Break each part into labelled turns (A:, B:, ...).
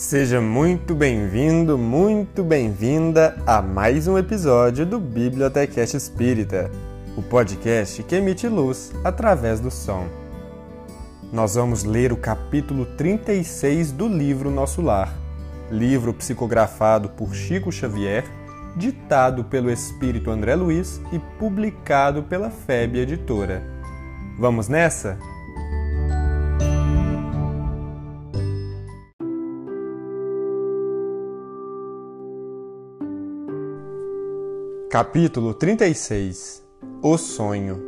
A: Seja muito bem-vindo, muito bem-vinda a mais um episódio do Bibliotecast Espírita, o podcast que emite luz através do som. Nós vamos ler o capítulo 36 do livro Nosso Lar, livro psicografado por Chico Xavier, ditado pelo espírito André Luiz e publicado pela FEB Editora. Vamos nessa? Capítulo 36 O sonho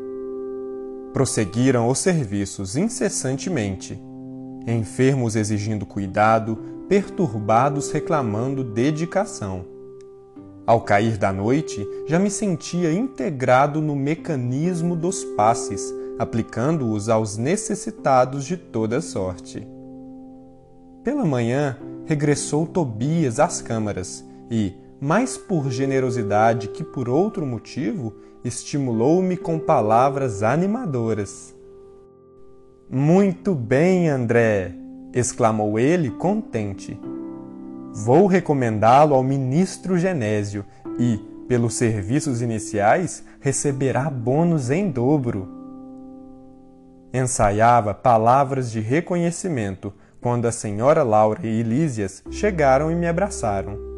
A: Prosseguiram os serviços incessantemente, enfermos exigindo cuidado, perturbados reclamando dedicação. Ao cair da noite, já me sentia integrado no mecanismo dos passes, aplicando-os aos necessitados de toda sorte. Pela manhã, regressou Tobias às câmaras e, mais por generosidade que por outro motivo, estimulou-me com palavras animadoras. Muito bem, André! exclamou ele contente. Vou recomendá-lo ao ministro Genésio e, pelos serviços iniciais, receberá bônus em dobro. Ensaiava palavras de reconhecimento quando a senhora Laura e Lísias chegaram e me abraçaram.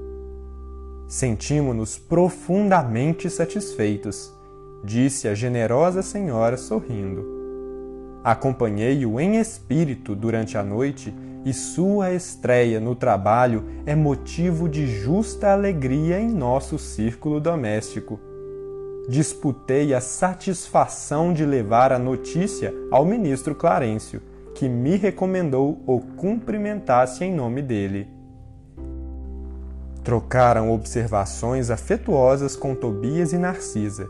A: Sentimos-nos profundamente satisfeitos, disse a generosa senhora sorrindo. Acompanhei-o em espírito durante a noite e sua estreia no trabalho é motivo de justa alegria em nosso círculo doméstico. Disputei a satisfação de levar a notícia ao ministro Clarencio, que me recomendou o cumprimentasse em nome dele. Trocaram observações afetuosas com Tobias e Narcisa.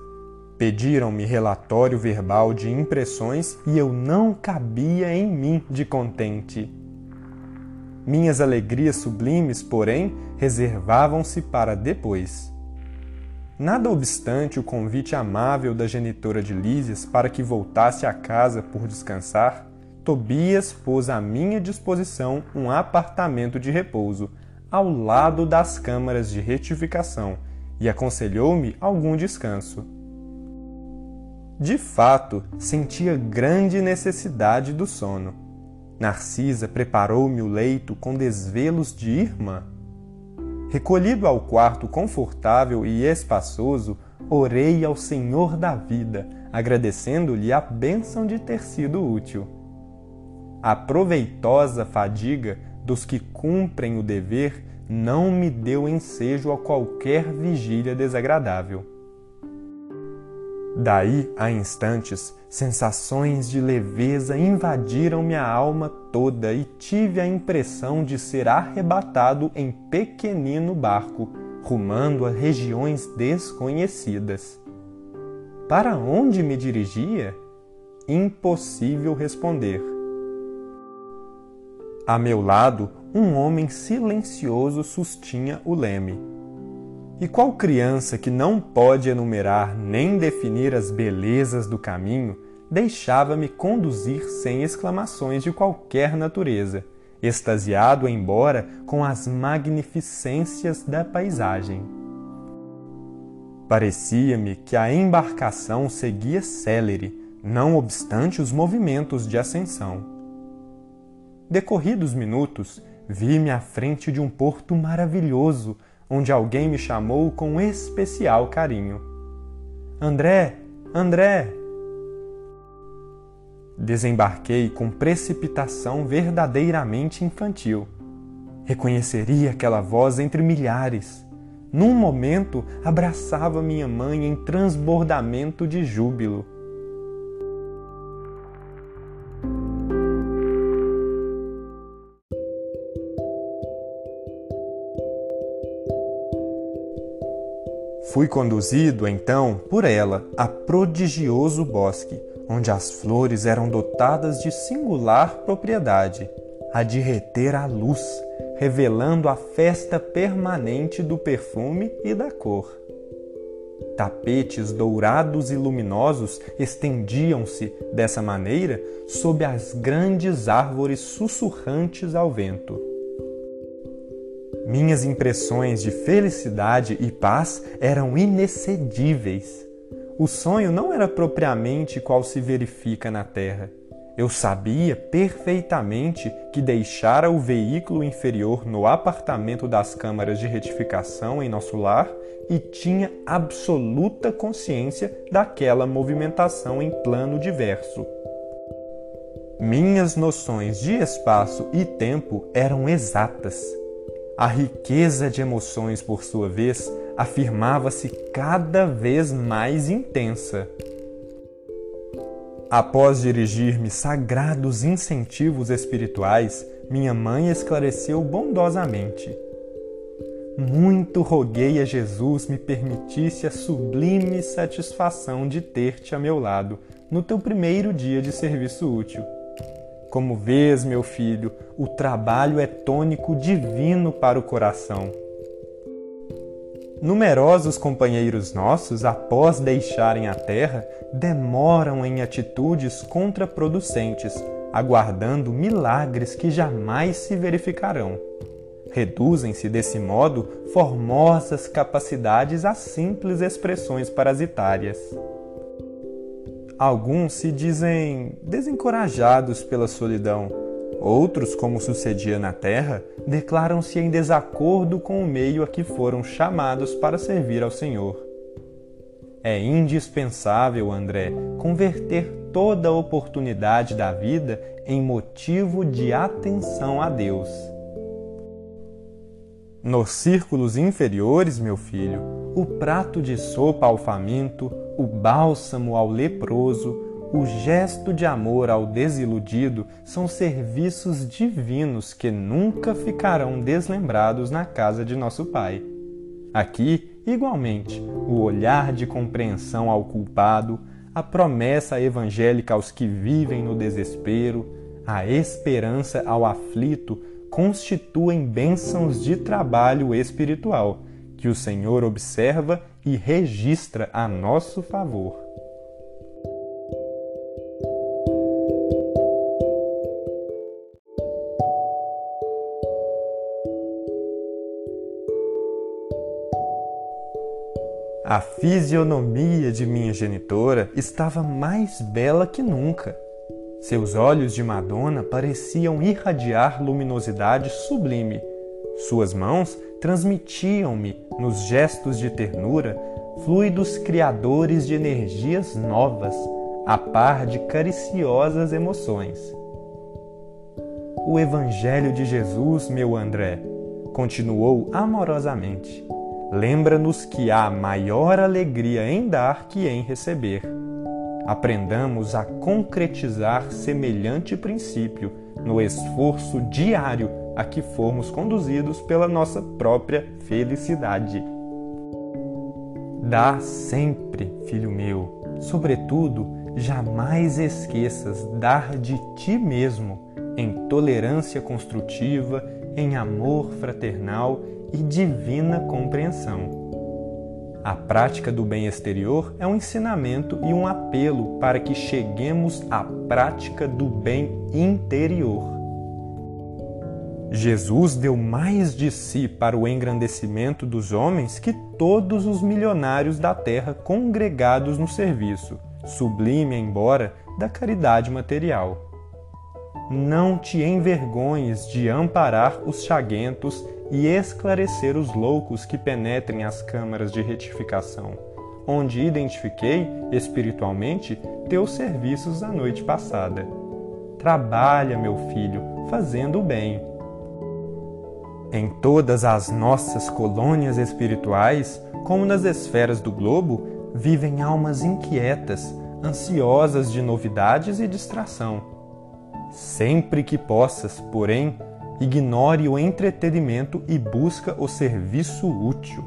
A: Pediram-me relatório verbal de impressões e eu não cabia em mim de contente. Minhas alegrias sublimes, porém, reservavam-se para depois. Nada obstante o convite amável da genitora de Lísias para que voltasse à casa por descansar, Tobias pôs à minha disposição um apartamento de repouso, ao lado das câmaras de retificação e aconselhou-me algum descanso. De fato, sentia grande necessidade do sono. Narcisa preparou-me o leito com desvelos de irmã. Recolhido ao quarto confortável e espaçoso, orei ao Senhor da vida, agradecendo-lhe a bênção de ter sido útil. A proveitosa fadiga dos que cumprem o dever não me deu ensejo a qualquer vigília desagradável. Daí a instantes, sensações de leveza invadiram minha alma toda e tive a impressão de ser arrebatado em pequenino barco, rumando a regiões desconhecidas. Para onde me dirigia? Impossível responder. A meu lado, um homem silencioso sustinha o leme. E qual criança que não pode enumerar nem definir as belezas do caminho deixava-me conduzir sem exclamações de qualquer natureza, extasiado embora com as magnificências da paisagem. Parecia-me que a embarcação seguia célere, não obstante os movimentos de ascensão. Decorridos minutos, vi-me à frente de um porto maravilhoso, onde alguém me chamou com especial carinho. André, André! Desembarquei com precipitação verdadeiramente infantil. Reconheceria aquela voz entre milhares. Num momento, abraçava minha mãe em transbordamento de júbilo. Fui conduzido, então, por ela a prodigioso bosque, onde as flores eram dotadas de singular propriedade, a de reter a luz, revelando a festa permanente do perfume e da cor. Tapetes dourados e luminosos estendiam-se, dessa maneira, sob as grandes árvores sussurrantes ao vento. Minhas impressões de felicidade e paz eram inexcedíveis. O sonho não era propriamente qual se verifica na Terra. Eu sabia perfeitamente que deixara o veículo inferior no apartamento das câmaras de retificação em nosso lar e tinha absoluta consciência daquela movimentação em plano diverso. Minhas noções de espaço e tempo eram exatas. A riqueza de emoções, por sua vez, afirmava-se cada vez mais intensa. Após dirigir-me sagrados incentivos espirituais, minha mãe esclareceu bondosamente. Muito roguei a Jesus me permitisse a sublime satisfação de ter-te a meu lado no teu primeiro dia de serviço útil. Como vês, meu filho, o trabalho é tônico divino para o coração. Numerosos companheiros nossos, após deixarem a terra, demoram em atitudes contraproducentes, aguardando milagres que jamais se verificarão. Reduzem-se, desse modo, formosas capacidades a simples expressões parasitárias. Alguns se dizem desencorajados pela solidão, Outros, como sucedia na terra, declaram-se em desacordo com o meio a que foram chamados para servir ao Senhor. É indispensável, André, converter toda oportunidade da vida em motivo de atenção a Deus. Nos círculos inferiores, meu filho, o prato de sopa ao faminto, o bálsamo ao leproso, o gesto de amor ao desiludido são serviços divinos que nunca ficarão deslembrados na casa de nosso Pai. Aqui, igualmente, o olhar de compreensão ao culpado, a promessa evangélica aos que vivem no desespero, a esperança ao aflito constituem bênçãos de trabalho espiritual que o Senhor observa e registra a nosso favor. A fisionomia de minha genitora estava mais bela que nunca. Seus olhos de Madonna pareciam irradiar luminosidade sublime. Suas mãos transmitiam-me, nos gestos de ternura, fluidos criadores de energias novas, a par de cariciosas emoções. O Evangelho de Jesus, meu André, continuou amorosamente lembra-nos que há maior alegria em dar que em receber. Aprendamos a concretizar semelhante princípio no esforço diário a que formos conduzidos pela nossa própria felicidade. Dá sempre, filho meu, sobretudo, jamais esqueças dar de ti mesmo em tolerância construtiva, em amor fraternal e divina compreensão. A prática do bem exterior é um ensinamento e um apelo para que cheguemos à prática do bem interior. Jesus deu mais de si para o engrandecimento dos homens que todos os milionários da terra congregados no serviço, sublime embora, da caridade material. Não te envergonhes de amparar os chaguentos e esclarecer os loucos que penetrem as câmaras de retificação, onde identifiquei, espiritualmente, teus serviços a noite passada. Trabalha, meu filho, fazendo o bem. Em todas as nossas colônias espirituais, como nas esferas do globo, vivem almas inquietas, ansiosas de novidades e distração. Sempre que possas, porém, ignore o entretenimento e busca o serviço útil.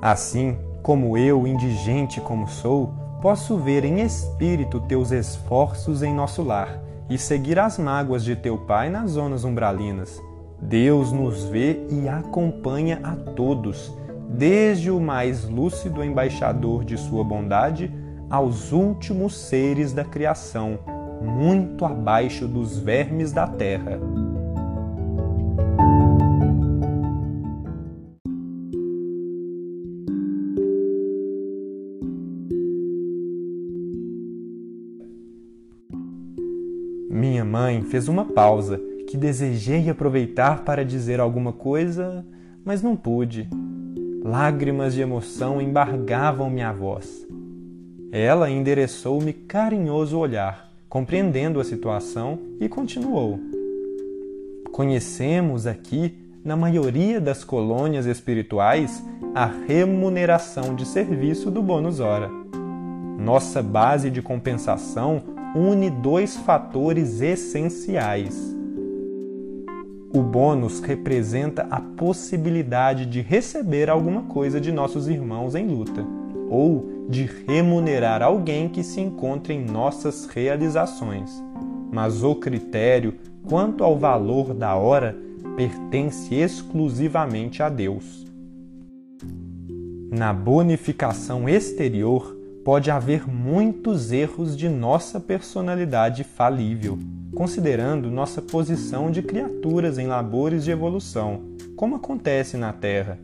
A: Assim, como eu, indigente como sou, posso ver em espírito teus esforços em nosso lar e seguir as mágoas de teu pai nas zonas umbralinas. Deus nos vê e acompanha a todos, desde o mais lúcido embaixador de sua bondade aos últimos seres da criação, muito abaixo dos vermes da terra. Minha mãe fez uma pausa que desejei aproveitar para dizer alguma coisa, mas não pude. Lágrimas de emoção embargavam minha voz. Ela endereçou-me carinhoso olhar, compreendendo a situação, e continuou. Conhecemos aqui, na maioria das colônias espirituais, a remuneração de serviço do bônus hora. Nossa base de compensação une dois fatores essenciais. O bônus representa a possibilidade de receber alguma coisa de nossos irmãos em luta, ou de remunerar alguém que se encontre em nossas realizações. Mas o critério quanto ao valor da hora pertence exclusivamente a Deus. Na bonificação exterior, pode haver muitos erros de nossa personalidade falível, considerando nossa posição de criaturas em labores de evolução, como acontece na Terra.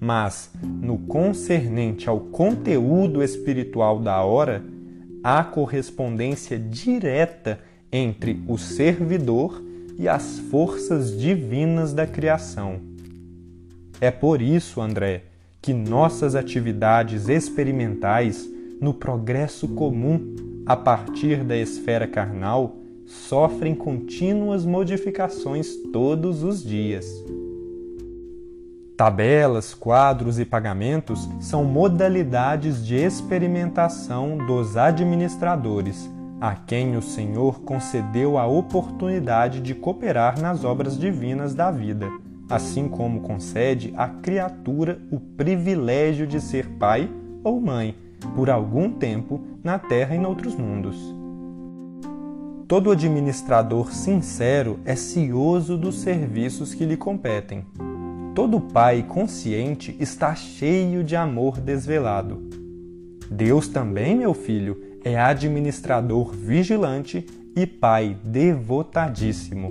A: Mas, no concernente ao conteúdo espiritual da hora, há correspondência direta entre o servidor e as forças divinas da criação. É por isso, André, que nossas atividades experimentais no progresso comum a partir da esfera carnal sofrem contínuas modificações todos os dias. Tabelas, quadros e pagamentos são modalidades de experimentação dos administradores, a quem o Senhor concedeu a oportunidade de cooperar nas obras divinas da vida, assim como concede à criatura o privilégio de ser pai ou mãe por algum tempo na Terra e noutros mundos. Todo administrador sincero é cioso dos serviços que lhe competem. Todo pai consciente está cheio de amor desvelado. Deus também, meu filho, é administrador vigilante e pai devotadíssimo.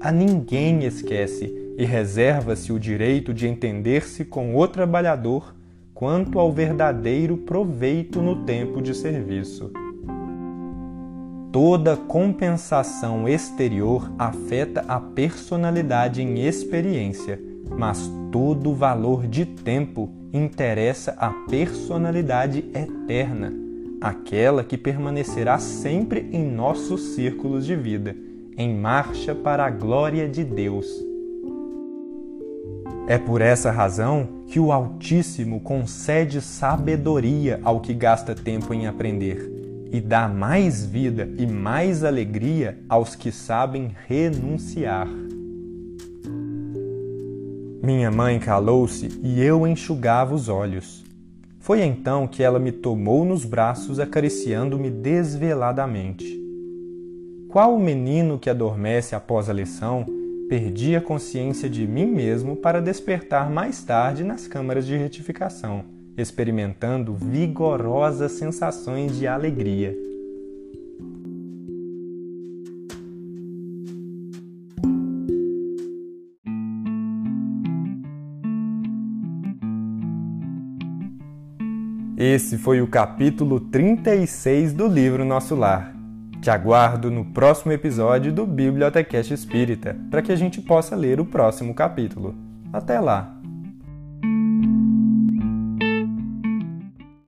A: A ninguém esquece e reserva-se o direito de entender-se com o trabalhador quanto ao verdadeiro proveito no tempo de serviço. Toda compensação exterior afeta a personalidade em experiência, mas todo valor de tempo interessa a personalidade eterna, aquela que permanecerá sempre em nossos círculos de vida, em marcha para a glória de Deus. É por essa razão que o Altíssimo concede sabedoria ao que gasta tempo em aprender e dá mais vida e mais alegria aos que sabem renunciar. Minha mãe calou-se e eu enxugava os olhos. Foi então que ela me tomou nos braços, acariciando-me desveladamente. Qual menino que adormece após a lição perdi a consciência de mim mesmo para despertar mais tarde nas câmaras de retificação, experimentando vigorosas sensações de alegria. Esse foi o capítulo 36 do livro Nosso Lar. Te aguardo no próximo episódio do Bibliotecast Espírita, para que a gente possa ler o próximo capítulo. Até lá!